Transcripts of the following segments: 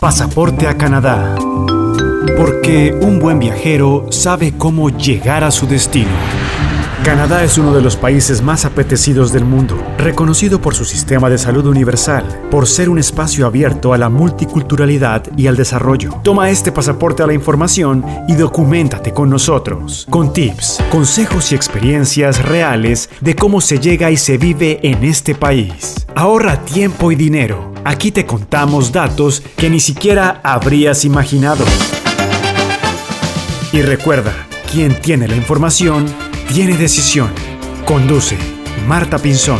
Pasaporte a Canadá. Porque un buen viajero sabe cómo llegar a su destino. Canadá es uno de los países más apetecidos del mundo, reconocido por su sistema de salud universal, por ser un espacio abierto a la multiculturalidad y al desarrollo. Toma este pasaporte a la información y documentate con nosotros, con tips, consejos y experiencias reales de cómo se llega y se vive en este país. Ahorra tiempo y dinero Aquí te contamos datos que ni siquiera habrías imaginado. Y recuerda, quien tiene la información, tiene decisión. Conduce Marta Pinzón.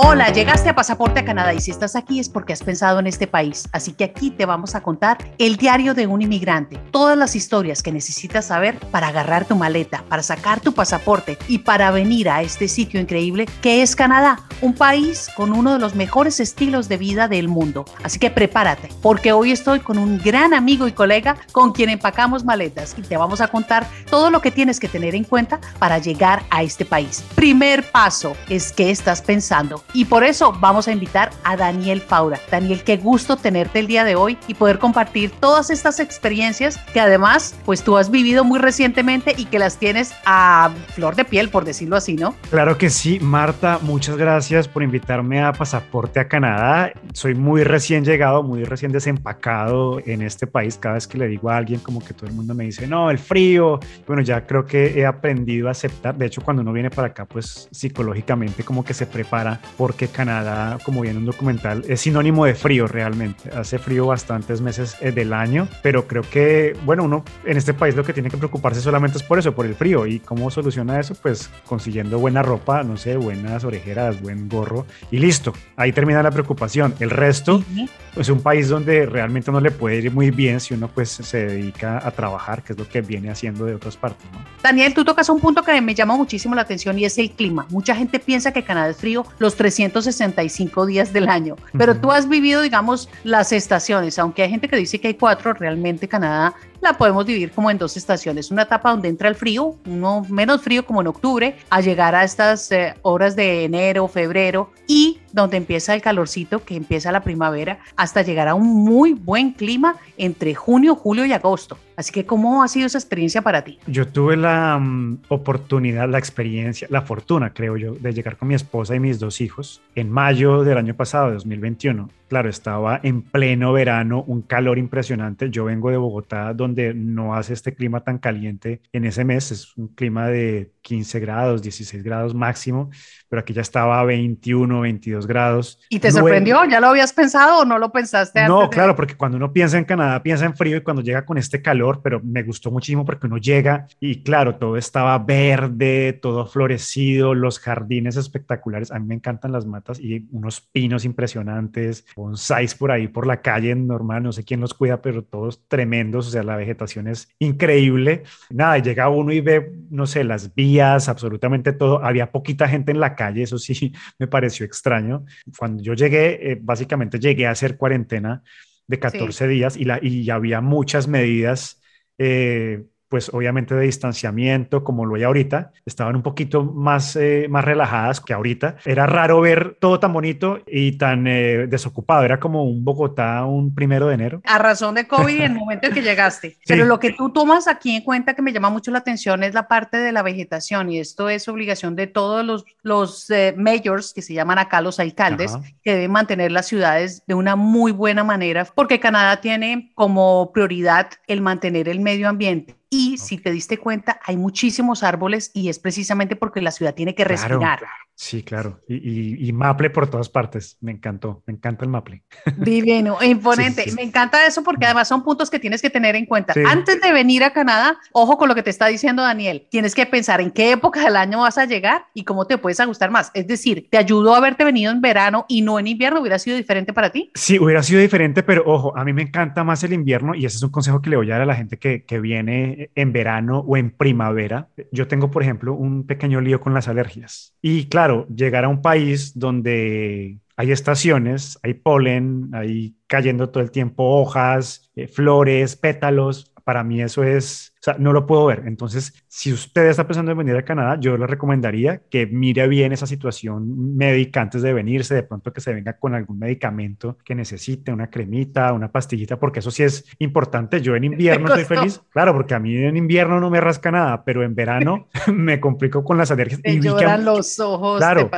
Hola, llegaste a Pasaporte a Canadá y si estás aquí es porque has pensado en este país. Así que aquí te vamos a contar el diario de un inmigrante, todas las historias que necesitas saber para agarrar tu maleta, para sacar tu pasaporte y para venir a este sitio increíble que es Canadá, un país con uno de los mejores estilos de vida del mundo. Así que prepárate, porque hoy estoy con un gran amigo y colega con quien empacamos maletas y te vamos a contar todo lo que tienes que tener en cuenta para llegar a este país. Primer paso es que estás pensando y por eso vamos a invitar a Daniel Faura. Daniel, qué gusto tenerte el día de hoy y poder compartir todas estas experiencias que además, pues tú has vivido muy recientemente y que las tienes a flor de piel, por decirlo así, ¿no? Claro que sí, Marta, muchas gracias por invitarme a Pasaporte a Canadá. Soy muy recién llegado, muy recién desempacado en este país. Cada vez que le digo a alguien, como que todo el mundo me dice, no, el frío. Bueno, ya creo que he aprendido a aceptar. De hecho, cuando uno viene para acá, pues psicológicamente como que se prepara porque Canadá, como viene un documental, es sinónimo de frío realmente. Hace frío bastantes meses eh, del año, pero creo que, bueno, uno en este país lo que tiene que preocuparse solamente es por eso, por el frío. ¿Y cómo soluciona eso? Pues consiguiendo buena ropa, no sé, buenas orejeras, buen gorro y listo. Ahí termina la preocupación. El resto es un país donde realmente no le puede ir muy bien si uno pues se dedica a trabajar, que es lo que viene haciendo de otras partes. ¿no? Daniel, tú tocas un punto que me llama muchísimo la atención y es el clima. Mucha gente piensa que Canadá es frío los 365 días del año, pero tú has vivido, digamos, las estaciones, aunque hay gente que dice que hay cuatro, realmente Canadá la podemos dividir como en dos estaciones. Una etapa donde entra el frío, uno menos frío como en octubre, a llegar a estas eh, horas de enero, febrero, y donde empieza el calorcito, que empieza la primavera, hasta llegar a un muy buen clima entre junio, julio y agosto. Así que, ¿cómo ha sido esa experiencia para ti? Yo tuve la mm, oportunidad, la experiencia, la fortuna, creo yo, de llegar con mi esposa y mis dos hijos en mayo del año pasado, 2021. Claro, estaba en pleno verano, un calor impresionante. Yo vengo de Bogotá, donde no hace este clima tan caliente en ese mes, es un clima de 15 grados, 16 grados máximo, pero aquí ya estaba a 21, 22 grados. ¿Y te sorprendió? ¿Ya lo habías pensado o no lo pensaste antes? No, claro, porque cuando uno piensa en Canadá, piensa en frío y cuando llega con este calor, pero me gustó muchísimo porque uno llega y claro, todo estaba verde, todo florecido, los jardines espectaculares. A mí me encantan las matas y unos pinos impresionantes, bonsáis por ahí por la calle normal, no sé quién los cuida, pero todos tremendos, o sea, la vegetación es increíble. Nada, llega uno y ve, no sé, las vías, absolutamente todo. Había poquita gente en la calle, eso sí me pareció extraño. Cuando yo llegué, eh, básicamente llegué a hacer cuarentena de 14 días y, la, y había muchas medidas. Eh, pues obviamente de distanciamiento, como lo hay ahorita, estaban un poquito más, eh, más relajadas que ahorita. Era raro ver todo tan bonito y tan eh, desocupado, era como un Bogotá un primero de enero. A razón de COVID en el momento en que llegaste. Pero lo que tú tomas aquí en cuenta que me llama mucho la atención es la parte de la vegetación y esto es obligación de todos los, los eh, mayors, que se llaman acá los alcaldes, que deben mantener las ciudades de una muy buena manera, porque Canadá tiene como prioridad el mantener el medio ambiente y si te diste cuenta, hay muchísimos árboles y es precisamente porque la ciudad tiene que respirar. Sí, claro. Y, maple por todas partes. Me encantó. Me encanta el maple. Divino, imponente. Me encanta eso porque además son puntos que tienes que tener en cuenta. Antes de venir a Canadá, ojo con lo que te está diciendo Daniel. Tienes que pensar en qué época del año vas a llegar y cómo te puedes gustar más. Es decir, ¿te ayudó a haberte venido en verano y no en invierno? ¿Hubiera sido diferente para ti? Sí, hubiera sido diferente, pero ojo, a mí me encanta más el invierno y ese es un consejo que le voy a dar a la gente que, que viene en verano o en primavera. Yo tengo, por ejemplo, un pequeño lío con las alergias. Y claro, llegar a un país donde hay estaciones, hay polen, hay cayendo todo el tiempo hojas, eh, flores, pétalos, para mí eso es o sea, no lo puedo ver. Entonces, si usted está pensando en venir a Canadá, yo le recomendaría que mire bien esa situación médica antes de venirse, de pronto que se venga con algún medicamento que necesite, una cremita, una pastillita, porque eso sí es importante. Yo en invierno estoy feliz, claro, porque a mí en invierno no me rasca nada, pero en verano me complico con las alergias. y lloran los ojos, claro,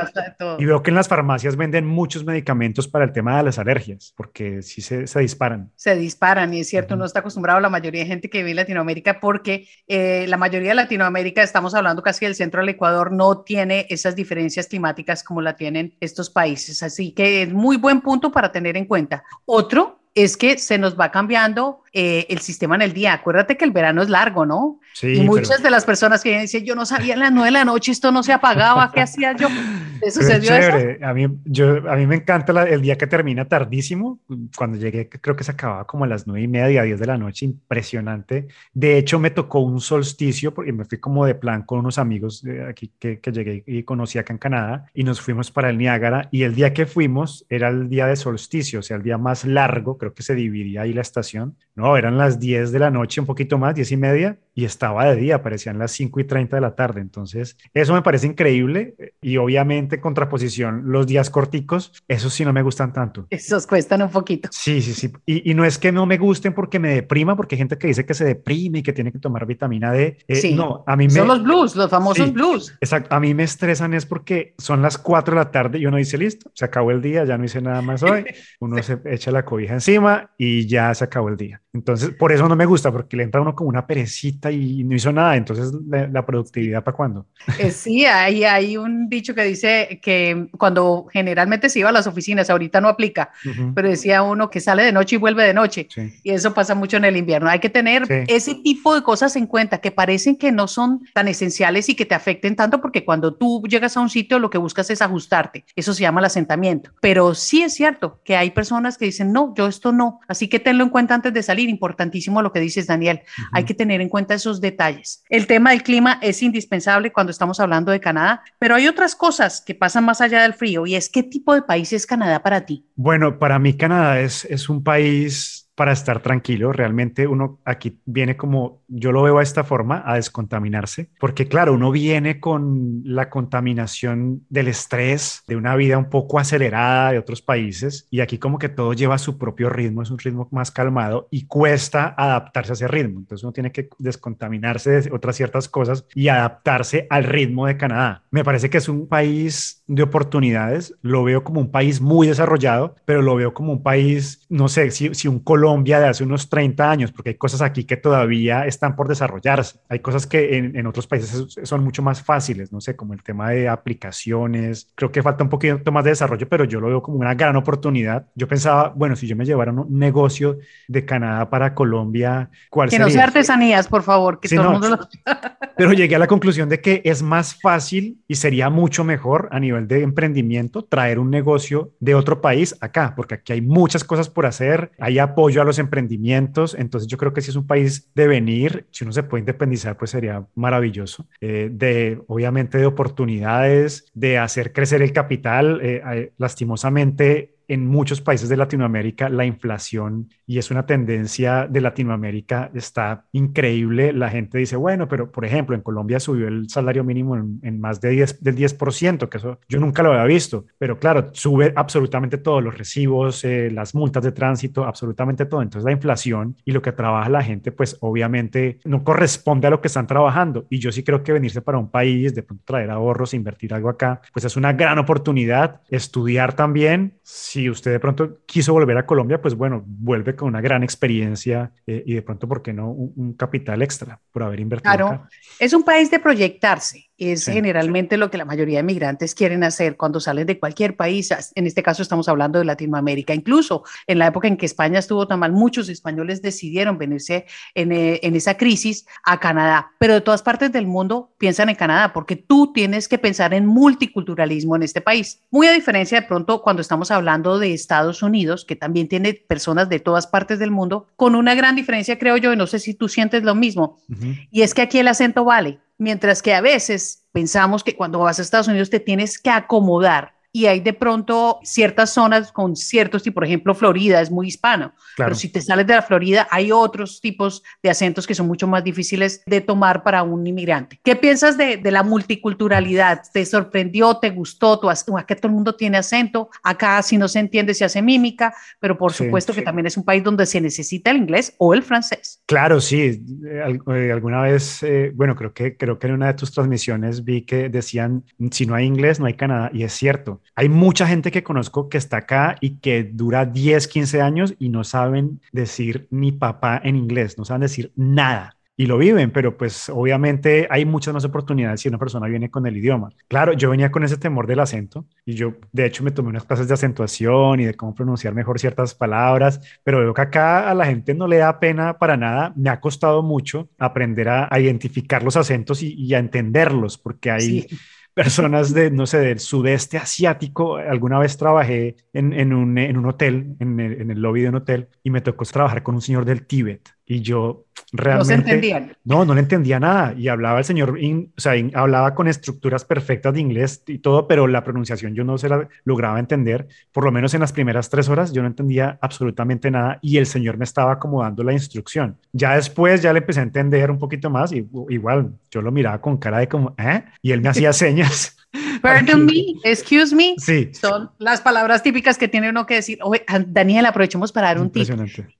Y veo que en las farmacias venden muchos medicamentos para el tema de las alergias, porque sí se, se disparan. Se disparan, y es cierto, no está acostumbrado la mayoría de gente que vive en Latinoamérica, porque eh, la mayoría de Latinoamérica, estamos hablando casi del centro del Ecuador, no tiene esas diferencias climáticas como la tienen estos países. Así que es muy buen punto para tener en cuenta. Otro es que se nos va cambiando eh, el sistema en el día. Acuérdate que el verano es largo, ¿no? Sí, y muchas de las personas que dicen, yo no sabía en las nueve de la noche, esto no se apagaba, ¿qué hacía yo? ¿Te sucedió eso? A mí, yo, a mí me encanta el día que termina tardísimo. Cuando llegué, creo que se acababa como a las nueve y media, diez de la noche, impresionante. De hecho, me tocó un solsticio porque me fui como de plan con unos amigos aquí que, que llegué y conocí acá en Canadá y nos fuimos para el Niágara. Y el día que fuimos era el día de solsticio, o sea, el día más largo creo que se dividía ahí la estación. No, eran las 10 de la noche, un poquito más, 10 y media, y estaba de día, parecían las 5 y 30 de la tarde. Entonces, eso me parece increíble y obviamente contraposición, los días corticos, esos sí no me gustan tanto. Esos cuestan un poquito. Sí, sí, sí. Y, no es que no me gusten porque me deprima, porque hay gente que dice que se deprime y que tiene que tomar vitamina D. Eh, sí. No, a mí me... Son los blues, los famosos blues. Exacto. A mí me estresan es porque son las 4 de la tarde y uno dice, listo, se acabó el día, ya no hice nada más hoy. Uno se echa la cobija encima y ya se acabó el día. Entonces, por eso no me gusta, porque le entra uno como una perecita y no hizo nada. Entonces, la, productividad para cuándo? Eh, sí, hay, hay un dicho que dice que cuando generalmente se iba a las oficinas, ahorita no aplica, pero decía uno que sale de noche y vuelve de noche. Y eso pasa mucho en el invierno. Hay que tener ese tipo de cosas en cuenta que parecen que no son tan esenciales y que te afecten tanto, porque cuando tú llegas a un sitio lo que buscas es ajustarte. Eso se llama el asentamiento. Pero sí es cierto que hay personas que dicen, no, yo esto no. Así que tenlo en cuenta antes de salir. Importantísimo lo que dices, Daniel. Hay que tener en cuenta esos detalles. El tema del clima es indispensable cuando estamos hablando de Canadá, pero hay otras cosas que pasan más allá del frío y es qué tipo de país es Canadá para ti. Bueno, para mí Canadá es, es un país para estar tranquilo. Realmente uno aquí viene como, yo lo veo a esta forma, a descontaminarse, porque claro, uno viene con la contaminación del estrés, de una vida un poco acelerada de otros países, y aquí como que todo lleva su propio ritmo, es un ritmo más calmado y cuesta adaptarse a ese ritmo. Entonces uno tiene que descontaminarse de otras ciertas cosas y adaptarse al ritmo de Canadá. Me parece que es un país de oportunidades, lo veo como un país muy desarrollado, pero lo veo como un país, no sé, si, si un Colombia de hace unos 30 años, porque hay cosas aquí que todavía están por desarrollarse. Hay cosas que en, otros países son mucho más fáciles, no sé, como el tema de aplicaciones. Creo que falta un poquito más de desarrollo, pero yo lo veo como una gran oportunidad. Yo pensaba, bueno, si yo me llevara un negocio de Canadá para Colombia, ¿cuál que sería? Que no sea artesanías, por favor, que todo el mundo lo... Pero llegué a la conclusión de que es más fácil y sería mucho mejor a nivel de emprendimiento traer un negocio de otro país acá, porque aquí hay muchas cosas por hacer, hay apoyo a los emprendimientos. Entonces yo creo que si es un país de venir, si uno se puede independizar, pues sería maravilloso. Eh, de, obviamente, de oportunidades, de hacer crecer el capital. Eh, lastimosamente, en muchos países de Latinoamérica la inflación, y es una tendencia de Latinoamérica, está increíble. La gente dice, bueno, pero por ejemplo, en Colombia subió el salario mínimo en, más de 10, del 10%, que eso yo nunca lo había visto, pero claro, sube absolutamente todos los recibos, eh, las multas de tránsito, absolutamente todo. Entonces la inflación y lo que trabaja la gente, pues obviamente no corresponde a lo que están trabajando. Y yo sí creo que venirse para un país, de pronto traer ahorros, invertir algo acá, pues es una gran oportunidad. Estudiar también, si si usted de pronto quiso volver a Colombia, pues bueno, vuelve con una gran experiencia eh, y de pronto, ¿por qué no un, capital extra por haber invertido? Claro, es un país de proyectarse es generalmente lo que la mayoría de migrantes quieren hacer cuando salen de cualquier país. En este caso estamos hablando de Latinoamérica. Incluso en la época en que España estuvo tan mal, muchos españoles decidieron venirse en, eh, en esa crisis a Canadá. Pero de todas partes del mundo piensan en Canadá porque tú tienes que pensar en multiculturalismo en este país. Muy a diferencia de pronto cuando estamos hablando de Estados Unidos, que también tiene personas de todas partes del mundo, con una gran diferencia, creo yo, y no sé si tú sientes lo mismo, y es que aquí el acento vale mientras que a veces pensamos que cuando vas a Estados Unidos te tienes que acomodar y hay de pronto ciertas zonas con ciertos tipos, por ejemplo, Florida es muy hispano, pero si te sales de la Florida hay otros tipos de acentos que son mucho más difíciles de tomar para un inmigrante. ¿Qué piensas de, de la multiculturalidad? ¿Te sorprendió? ¿Te gustó? ¿Tú, acá todo el mundo tiene acento, acá si no se entiende se hace mímica, pero por supuesto que también es un país donde se necesita el inglés o el francés. Claro, sí. Eh, alguna vez, eh, bueno, creo que, creo que en una de tus transmisiones vi que decían, si no hay inglés, no hay Canadá. Y es cierto. Hay mucha gente que conozco que está acá y que dura 10, 15 años y no saben decir ni papá en inglés, no saben decir nada y lo viven, pero pues obviamente hay muchas más oportunidades si una persona viene con el idioma. Claro, yo venía con ese temor del acento y yo de hecho me tomé unas clases de acentuación y de cómo pronunciar mejor ciertas palabras, pero veo que acá a la gente no le da pena para nada. Me ha costado mucho aprender a, identificar los acentos y, a entenderlos, porque hay personas de, no sé, del sudeste asiático. Alguna vez trabajé en, en, un, hotel, en el, en el, lobby de un hotel, y me tocó trabajar con un señor del Tíbet. Y yo realmente... No se entendían. No, no le entendía nada. Y hablaba el señor, o sea, hablaba con estructuras perfectas de inglés y todo, pero la pronunciación yo no se la lograba entender. Por lo menos en las primeras tres horas yo no entendía absolutamente nada y el señor me estaba acomodando la instrucción. Ya después ya le empecé a entender un poquito más y igual yo lo miraba con cara de como, ¿eh? Y él me hacía señas. Pardon me, excuse me. Sí. Son las palabras típicas que tiene uno que decir. Oye, Daniel, aprovechemos para dar un tip.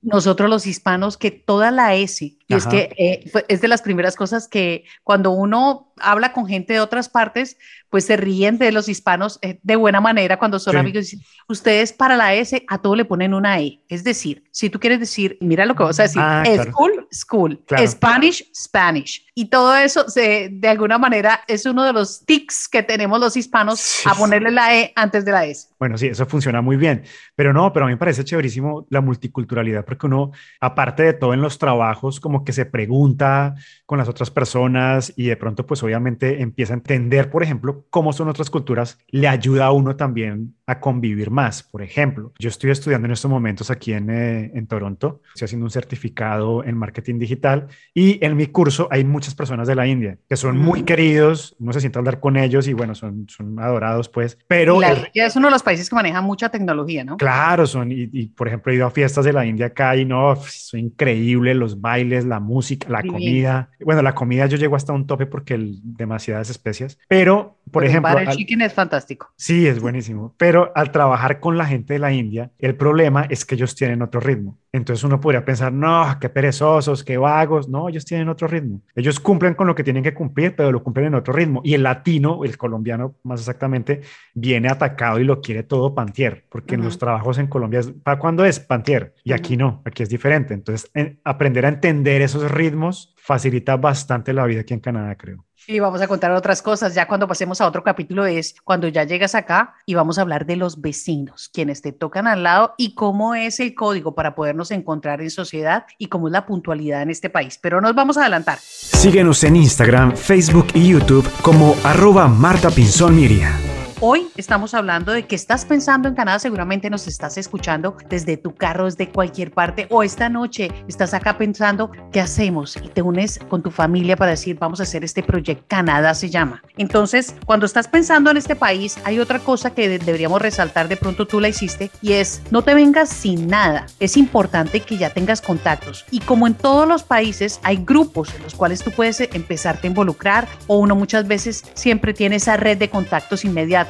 Nosotros los hispanos, que toda la S, y es que eh, es de las primeras cosas que cuando uno habla con gente de otras partes, pues se ríen de los hispanos eh, de buena manera cuando son amigos. Ustedes para la S a todo le ponen una E. Es decir, si tú quieres decir, mira lo que vas a decir, ah, school, school, Spanish, Spanish. Y todo eso se, de alguna manera es uno de los tics que tenemos los hispanos a ponerle la E antes de la S. Bueno, sí, eso funciona muy bien. Pero no, pero a mí me parece chéverísimo la multiculturalidad porque uno, aparte de todo en los trabajos, como que se pregunta con las otras personas y de pronto pues obviamente empieza a entender, por ejemplo, cómo son otras culturas, le ayuda a uno también a convivir más. Por ejemplo, yo estoy estudiando en estos momentos aquí en, eh, en Toronto, estoy haciendo un certificado en marketing digital y en mi curso hay muchas personas de la India que son muy queridos, no se sienta hablar con ellos y bueno, son, son adorados pues, pero... La India es uno de los países que maneja mucha tecnología, ¿no? Claro, son, y, por ejemplo he ido a fiestas de la India acá y no, son increíble los bailes, la música, la comida. Bueno, la comida yo llego hasta un tope porque el, demasiadas especias, pero por ejemplo... El chicken es fantástico. Sí, es buenísimo, pero al trabajar con la gente de la India, el problema es que ellos tienen otro ritmo. Entonces uno podría pensar, no, qué perezosos, qué vagos. No, ellos tienen otro ritmo. Ellos cumplen con lo que tienen que cumplir, pero lo cumplen en otro ritmo. Y el latino, el colombiano más exactamente, viene atacado y lo quiere todo pantier, porque en los trabajos en Colombia, ¿para cuándo es pantier? Y aquí no, aquí es diferente. Entonces, aprender a entender esos ritmos facilita bastante la vida aquí en Canadá, creo. Y vamos a contar otras cosas. Ya cuando pasemos a otro capítulo es cuando ya llegas acá y vamos a hablar de los vecinos, quienes te tocan al lado y cómo es el código para podernos encontrar en sociedad y cómo es la puntualidad en este país. Pero nos vamos a adelantar. Síguenos en Instagram, Facebook y YouTube como arroba Marta Pinzón Miria. Hoy estamos hablando de que estás pensando en Canadá, seguramente nos estás escuchando desde tu carro, desde cualquier parte, o esta noche estás acá pensando, ¿qué hacemos? Y te unes con tu familia para decir, vamos a hacer este proyecto, Canadá se llama. Entonces, cuando estás pensando en este país, hay otra cosa que deberíamos resaltar, de pronto tú la hiciste, y es, no te vengas sin nada. Es importante que ya tengas contactos. Y como en todos los países, hay grupos en los cuales tú puedes empezarte a involucrar, o uno muchas veces siempre tiene esa red de contactos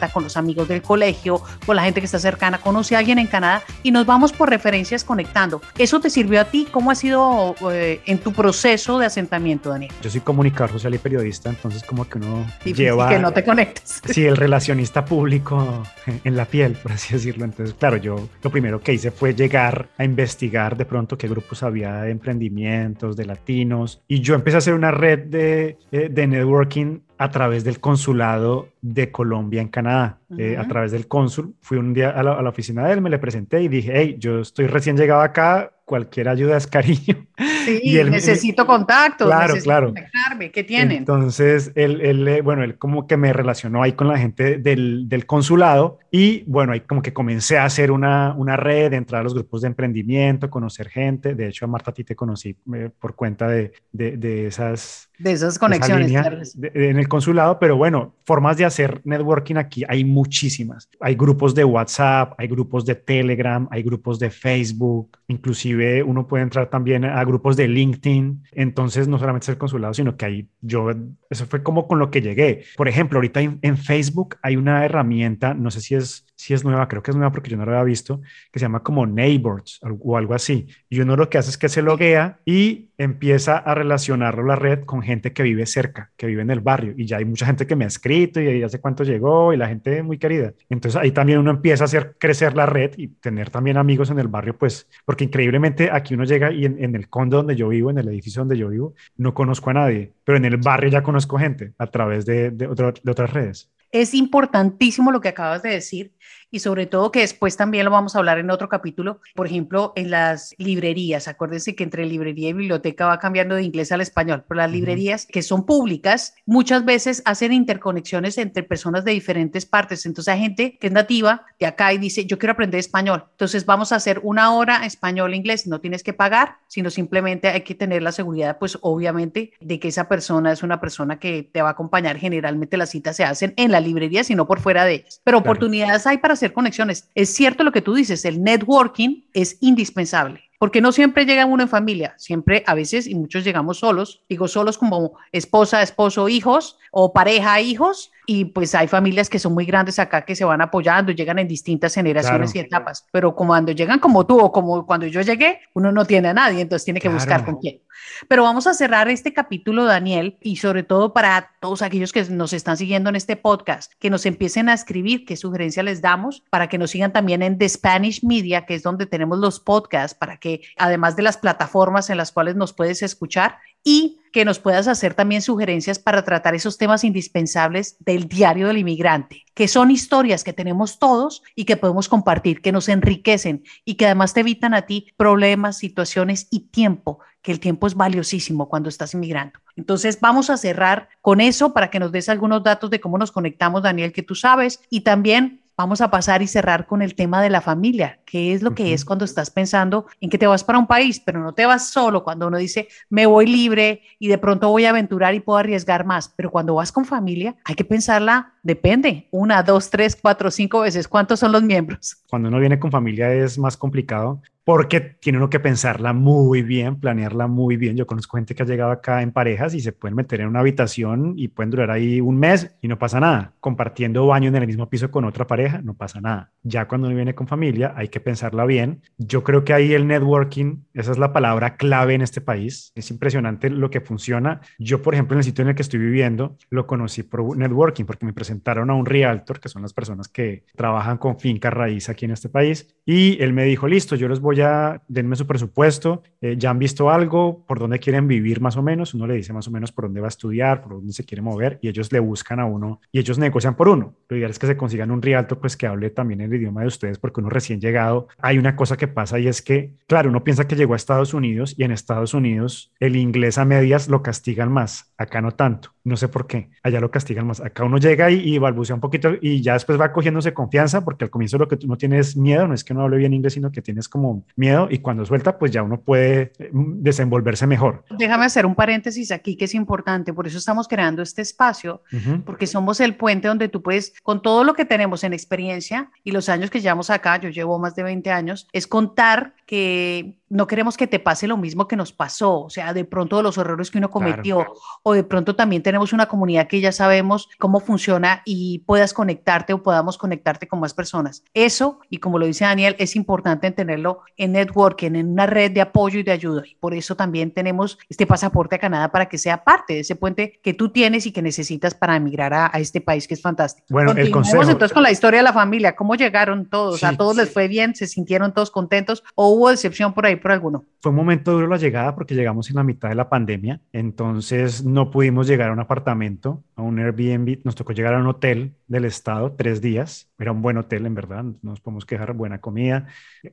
con los amigos del colegio, con la gente que está cercana, conoce a alguien en Canadá y nos vamos por referencias conectando. ¿Eso te sirvió a ti? ¿Cómo ha sido eh, en tu proceso de asentamiento, Daniel? Yo soy comunicador social y periodista, entonces como que uno lleva... que no te conectes. Sí, el relacionista público en la piel, por así decirlo. Entonces, claro, yo lo primero que hice fue llegar a investigar de pronto qué grupos había de emprendimientos, de latinos, y yo empecé a hacer una red de, eh, de networking a través del consulado de Colombia en Canadá. Eh, a través del cónsul, fui un día a la, a la, oficina de él, me le presenté y dije, hey, yo estoy recién llegado acá, cualquier ayuda es cariño. Sí, y él, necesito contactos, claro, necesito claro. conectarme, ¿qué tienen? Entonces, él, él, eh, bueno, él como que me relacionó ahí con la gente del, del, consulado y bueno, ahí como que comencé a hacer una, una red, entrar a los grupos de emprendimiento, conocer gente. De hecho, a Marta, a ti te conocí eh, por cuenta de, de, de, esas... De esas conexiones. en el consulado, pero bueno, formas de hacer networking aquí hay muchísimas. Hay grupos de WhatsApp, hay grupos de Telegram, hay grupos de Facebook, inclusive uno puede entrar también a grupos de LinkedIn. Entonces, no solamente es el consulado, sino que ahí yo, eso fue como con lo que llegué. Por ejemplo, ahorita en, Facebook hay una herramienta, no sé si es, si es nueva, creo que es nueva porque yo no la había visto, que se llama como Neighbors o algo así. Y uno lo que hace es que se loguea y empieza a relacionarlo la red con gente que vive cerca, que vive en el barrio. Y ya hay mucha gente que me ha escrito y ya sé cuánto llegó y la gente muy querida. Entonces ahí también uno empieza a hacer crecer la red y tener también amigos en el barrio, pues, porque increíblemente aquí uno llega y en, el condo donde yo vivo, en el edificio donde yo vivo, no conozco a nadie, pero en el barrio ya conozco gente a través de otras redes. Es importantísimo lo que acabas de decir y sobre todo que después también lo vamos a hablar en otro capítulo, por ejemplo, en las librerías. Acuérdense que entre librería y biblioteca va cambiando de inglés al español, pero las librerías que son públicas muchas veces hacen interconexiones entre personas de diferentes partes. Entonces hay gente que es nativa de acá y dice, yo quiero aprender español. Entonces vamos a hacer una hora español-inglés. No tienes que pagar, sino simplemente hay que tener la seguridad, pues obviamente, de que esa persona es una persona que te va a acompañar. Generalmente las citas se hacen en la librería, sino por fuera de ellas. Pero oportunidades hay para hacer conexiones. Es cierto lo que tú dices, el networking es indispensable porque no siempre llega uno en familia, siempre a veces y muchos llegamos solos, digo solos como esposa, esposo, hijos o pareja, hijos, y pues hay familias que son muy grandes acá que se van apoyando, llegan en distintas generaciones y etapas, pero cuando llegan como tú o como cuando yo llegué, uno no tiene a nadie, entonces tiene que buscar con quién. Pero vamos a cerrar este capítulo, Daniel, y sobre todo para todos aquellos que nos están siguiendo en este podcast, que nos empiecen a escribir qué sugerencia les damos para que nos sigan también en The Spanish Media, que es donde tenemos los podcasts, para que además de las plataformas en las cuales nos puedes escuchar y que nos puedas hacer también sugerencias para tratar esos temas indispensables del diario del inmigrante, que son historias que tenemos todos y que podemos compartir, que nos enriquecen y que además te evitan a ti problemas, situaciones y tiempo, que el tiempo es valiosísimo cuando estás inmigrando. Entonces vamos a cerrar con eso para que nos des algunos datos de cómo nos conectamos, Daniel, que tú sabes, y también vamos a pasar y cerrar con el tema de la familia, que es lo que es cuando estás pensando en que te vas para un país, pero no te vas solo, cuando uno dice, me voy libre y de pronto voy a aventurar y puedo arriesgar más, pero cuando vas con familia, hay que pensarla, depende, una, dos, tres, cuatro, cinco veces, ¿cuántos son los miembros? Cuando uno viene con familia es más complicado, porque tiene uno que pensarla muy bien, planearla muy bien. Yo conozco gente que ha llegado acá en parejas y se pueden meter en una habitación y pueden durar ahí un mes y no pasa nada. Compartiendo baño en el mismo piso con otra pareja, no pasa nada. Ya cuando uno viene con familia, hay que pensarla bien. Yo creo que ahí el networking, esa es la palabra clave en este país. Es impresionante lo que funciona. Yo, por ejemplo, en el sitio en el que estoy viviendo, lo conocí por networking porque me presentaron a un realtor, que son las personas que trabajan con finca raíz aquí en este país, y él me dijo, listo, yo les voy ya, denme su presupuesto, eh, ya han visto algo, por dónde quieren vivir más o menos, uno le dice más o menos por dónde va a estudiar, por dónde se quiere mover y ellos le buscan a uno y ellos negocian por uno. Lo ideal es que se consigan un realtor pues que hable también el idioma de ustedes porque uno recién llegado, hay una cosa que pasa y es que, claro, uno piensa que llegó a Estados Unidos y en Estados Unidos el inglés a medias lo castigan más, acá no tanto, no sé por qué, allá lo castigan más, acá uno llega y, y balbucea un poquito y ya después va cogiéndose confianza porque al comienzo lo que tú no tienes miedo, no es que no hable bien inglés, sino que tienes como miedo y cuando suelta, pues ya uno puede eh, desenvolverse mejor. Déjame hacer un paréntesis aquí que es importante, por eso estamos creando este espacio, porque somos el puente donde tú puedes, con todo lo que tenemos en experiencia y los años que llevamos acá, yo llevo más de 20 años, es contar que no queremos que te pase lo mismo que nos pasó, o sea, de pronto los errores que uno cometió, o de pronto también tenemos una comunidad que ya sabemos cómo funciona y puedas conectarte o podamos conectarte con más personas. Eso, y como lo dice Daniel, es importante tenerlo en networking, en una red de apoyo y de ayuda. Y por eso también tenemos este pasaporte a Canadá para que sea parte de ese puente que tú tienes y que necesitas para emigrar a, este país que es fantástico. Bueno, el consejo. entonces con la historia de la familia, ¿cómo llegaron todos? ¿A todos les fue bien? ¿Se sintieron todos contentos? ¿O hubo decepción por ahí por alguno? Fue un momento duro la llegada porque llegamos en la mitad de la pandemia, entonces no pudimos llegar a un apartamento, a un Airbnb, nos tocó llegar a un hotel del estado tres días, era un buen hotel en verdad, no nos podemos quejar, buena comida,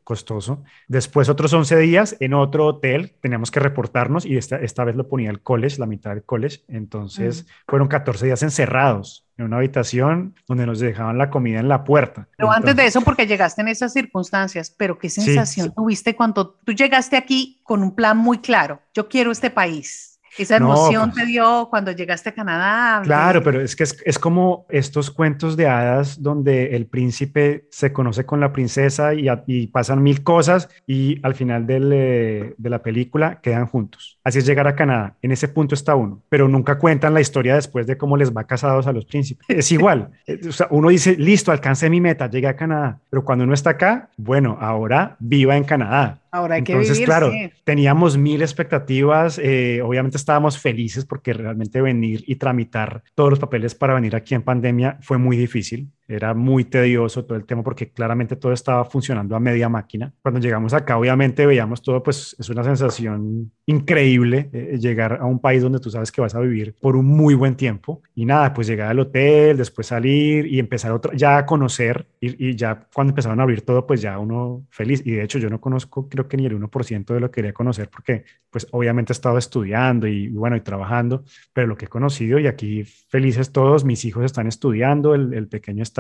costoso. Después otros 11 días en otro hotel, teníamos que reportarnos y esta, esta vez lo ponía el college, la mitad del college, entonces fueron 14 días encerrados en una habitación donde nos dejaban la comida en la puerta. Pero antes de eso, porque llegaste en esas circunstancias, pero qué sensación tuviste cuando tú llegaste aquí con un plan muy claro, yo quiero este país Esa emoción pues te dio cuando llegaste a Canadá. Claro, pero es que es, es, como estos cuentos de hadas donde el príncipe se conoce con la princesa y, y pasan mil cosas y al final del, eh, de la película quedan juntos. Así es llegar a Canadá. En ese punto está uno, pero nunca cuentan la historia después de cómo les va casados a los príncipes. Es igual. Eh, o sea, uno dice, listo, alcancé mi meta, llegué a Canadá, pero cuando uno está acá, bueno, ahora viva en Canadá. Ahora hay Entonces, que vivir, claro, teníamos mil expectativas. Eh, obviamente estábamos felices porque realmente venir y tramitar todos los papeles para venir aquí en pandemia fue muy difícil. Era muy tedioso todo el tema porque claramente todo estaba funcionando a media máquina. Cuando llegamos acá, obviamente veíamos todo, pues es una sensación increíble eh, llegar a un país donde tú sabes que vas a vivir por un muy buen tiempo. Y nada, pues llegar al hotel, después salir y empezar otra, ya a conocer. Y, y ya cuando empezaron a abrir todo, pues ya uno feliz. Y de hecho yo no conozco, creo que ni el 1% de lo que quería conocer porque pues obviamente he estado estudiando y, bueno, y trabajando, pero lo que he conocido y aquí felices todos, mis hijos están estudiando, el, el pequeño está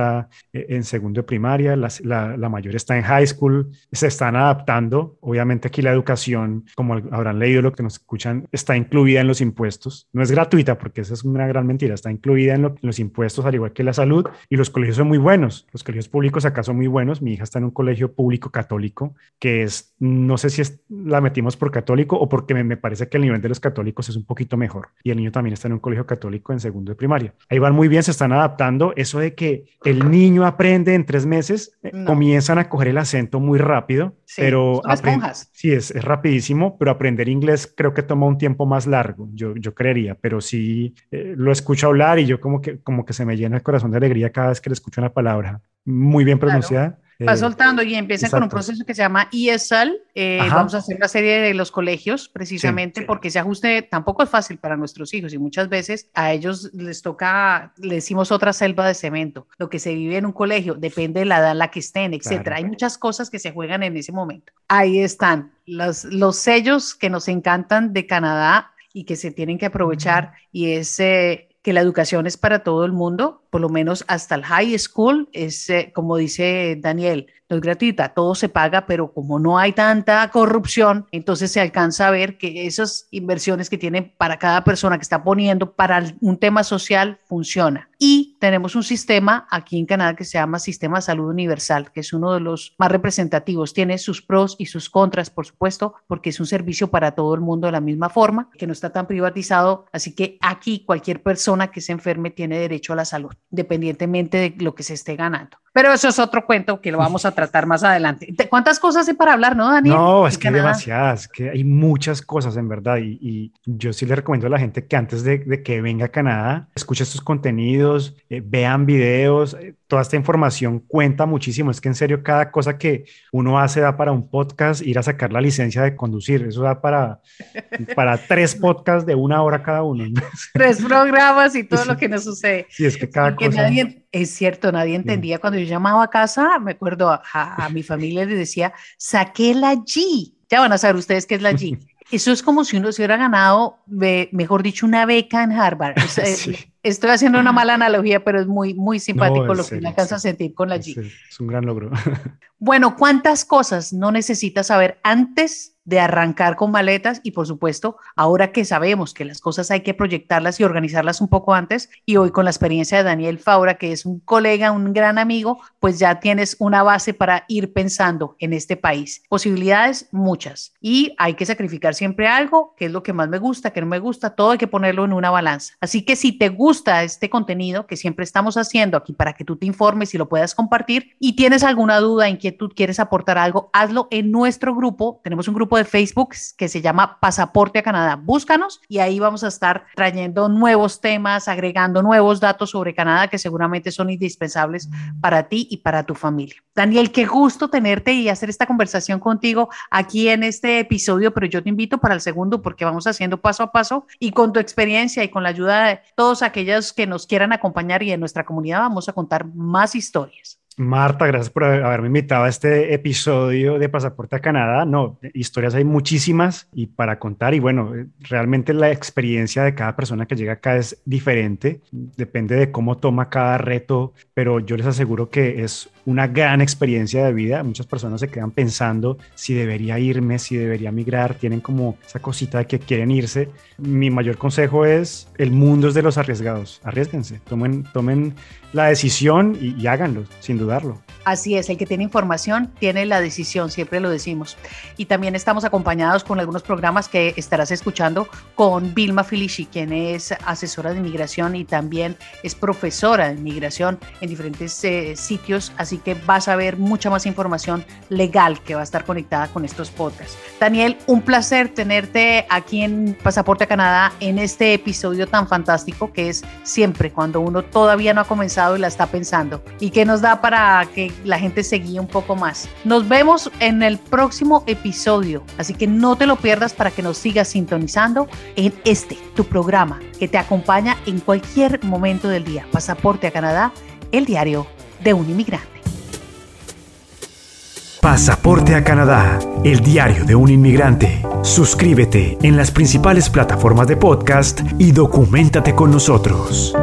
eh, en segundo de primaria, la, la, mayor está en high school, se están adaptando. Obviamente aquí la educación, como habrán leído lo que nos escuchan, está incluida en los impuestos. No es gratuita porque esa es una gran mentira, está incluida en, en los impuestos al igual que la salud y los colegios son muy buenos. Los colegios públicos acá son muy buenos. Mi hija está en un colegio público católico que es, no sé si es, la metimos por católico o porque me, me parece que el nivel de los católicos es un poquito mejor. Y el niño también está en un colegio católico en segundo de primaria. Ahí van muy bien, se están adaptando. Eso de que el niño aprende en tres meses, eh, comienzan a coger el acento muy rápido, sí, pero sí es, es, rapidísimo, pero aprender inglés creo que toma un tiempo más largo, yo, yo creería, pero sí eh, lo escucho hablar y yo como que, como que se me llena el corazón de alegría cada vez que le escucho una palabra muy bien pronunciada. Claro. Va eh, soltando y empieza con un proceso que se llama ESL. Eh, vamos a hacer una serie de los colegios precisamente sí, sí. porque ese ajuste tampoco es fácil para nuestros hijos y muchas veces a ellos les toca, le decimos otra selva de cemento. Lo que se vive en un colegio depende de la edad en la que estén, etcétera. Claro. Hay muchas cosas que se juegan en ese momento. Ahí están los, los sellos que nos encantan de Canadá y que se tienen que aprovechar y es eh, que la educación es para todo el mundo, por lo menos hasta el high school, es eh, como dice Daniel, no es gratuita, todo se paga, pero como no hay tanta corrupción, entonces se alcanza a ver que esas inversiones que tienen para cada persona que está poniendo para un tema social funciona. Y tenemos un sistema aquí en Canadá que se llama Sistema de Salud Universal, que es uno de los más representativos. Tiene sus pros y sus contras, por supuesto, porque es un servicio para todo el mundo de la misma forma, que no está tan privatizado. Así que aquí cualquier persona que se enferme tiene derecho a la salud, independientemente de lo que se esté ganando. Pero eso es otro cuento que lo vamos a tratar más adelante. ¿Cuántas cosas hay para hablar, no, Daniel? No, es que hay demasiadas, que hay muchas cosas en verdad. Y, y, yo sí le recomiendo a la gente que antes de, de que venga a Canadá, escuche estos contenidos, eh, vean videos, eh, toda esta información cuenta muchísimo. Es que en serio, cada cosa que uno hace da para un podcast, ir a sacar la licencia de conducir. Eso da para, para tres podcasts de una hora cada uno. tres programas y todo lo que nos sucede. Sí, es que cada Porque cosa. Nadie, es cierto, nadie entendía sí. cuando yo llamaba a casa, me acuerdo a, a, a mi familia le decía, saqué la G. Ya van a saber ustedes qué es la G. Eso es como si uno se hubiera ganado, mejor dicho, una beca en Harvard. O sea, sí. Estoy haciendo una mala analogía, pero es muy, muy simpático no, lo que uno alcanza a sentir con la G. Es un gran logro. bueno, ¿cuántas cosas no necesitas saber antes de arrancar con maletas? Y por supuesto, ahora que sabemos que las cosas hay que proyectarlas y organizarlas un poco antes, y hoy con la experiencia de Daniel Faura, que es un colega, un gran amigo, pues ya tienes una base para ir pensando en este país. Posibilidades muchas. Y hay que sacrificar siempre algo, que es lo que más me gusta, que no me gusta, todo hay que ponerlo en una balanza. Así que si te gusta, este contenido que siempre estamos haciendo aquí para que tú te informes y lo puedas compartir y tienes alguna duda, inquietud, quieres aportar algo, hazlo en nuestro grupo. Tenemos un grupo de Facebook que se llama Pasaporte a Canadá. Búscanos y ahí vamos a estar trayendo nuevos temas, agregando nuevos datos sobre Canadá que seguramente son indispensables para ti y para tu familia. Daniel, qué gusto tenerte y hacer esta conversación contigo aquí en este episodio, pero yo te invito para el segundo porque vamos haciendo paso a paso y con tu experiencia y con la ayuda de todos aquellos que nos quieran acompañar y en nuestra comunidad vamos a contar más historias. Marta, gracias por haberme invitado a este episodio de Pasaporte a Canadá. No, historias hay muchísimas y para contar y bueno, realmente la experiencia de cada persona que llega acá es diferente, depende de cómo toma cada reto, pero yo les aseguro que es una gran experiencia de vida. Muchas personas se quedan pensando si debería irme, si debería migrar, tienen como esa cosita de que quieren irse. Mi mayor consejo es, el mundo es de los arriesgados, arriesguense, tomen, tomen la decisión y, y háganlo, sin dudarlo. Así es, el que tiene información tiene la decisión, siempre lo decimos. Y también estamos acompañados con algunos programas que estarás escuchando con Vilma Filici, quien es asesora de inmigración y también es profesora de inmigración en diferentes eh, sitios, así que vas a ver mucha más información legal que va a estar conectada con estos podcasts. Daniel, un placer tenerte aquí en Pasaporte a Canadá en este episodio tan fantástico que es siempre cuando uno todavía no ha comenzado y la está pensando y que nos da para que la gente se guíe un poco más. Nos vemos en el próximo episodio, así que no te lo pierdas para que nos sigas sintonizando en este, tu programa, que te acompaña en cualquier momento del día. Pasaporte a Canadá, el diario de un inmigrante. Pasaporte a Canadá, el diario de un inmigrante. Suscríbete en las principales plataformas de podcast y documentate con nosotros.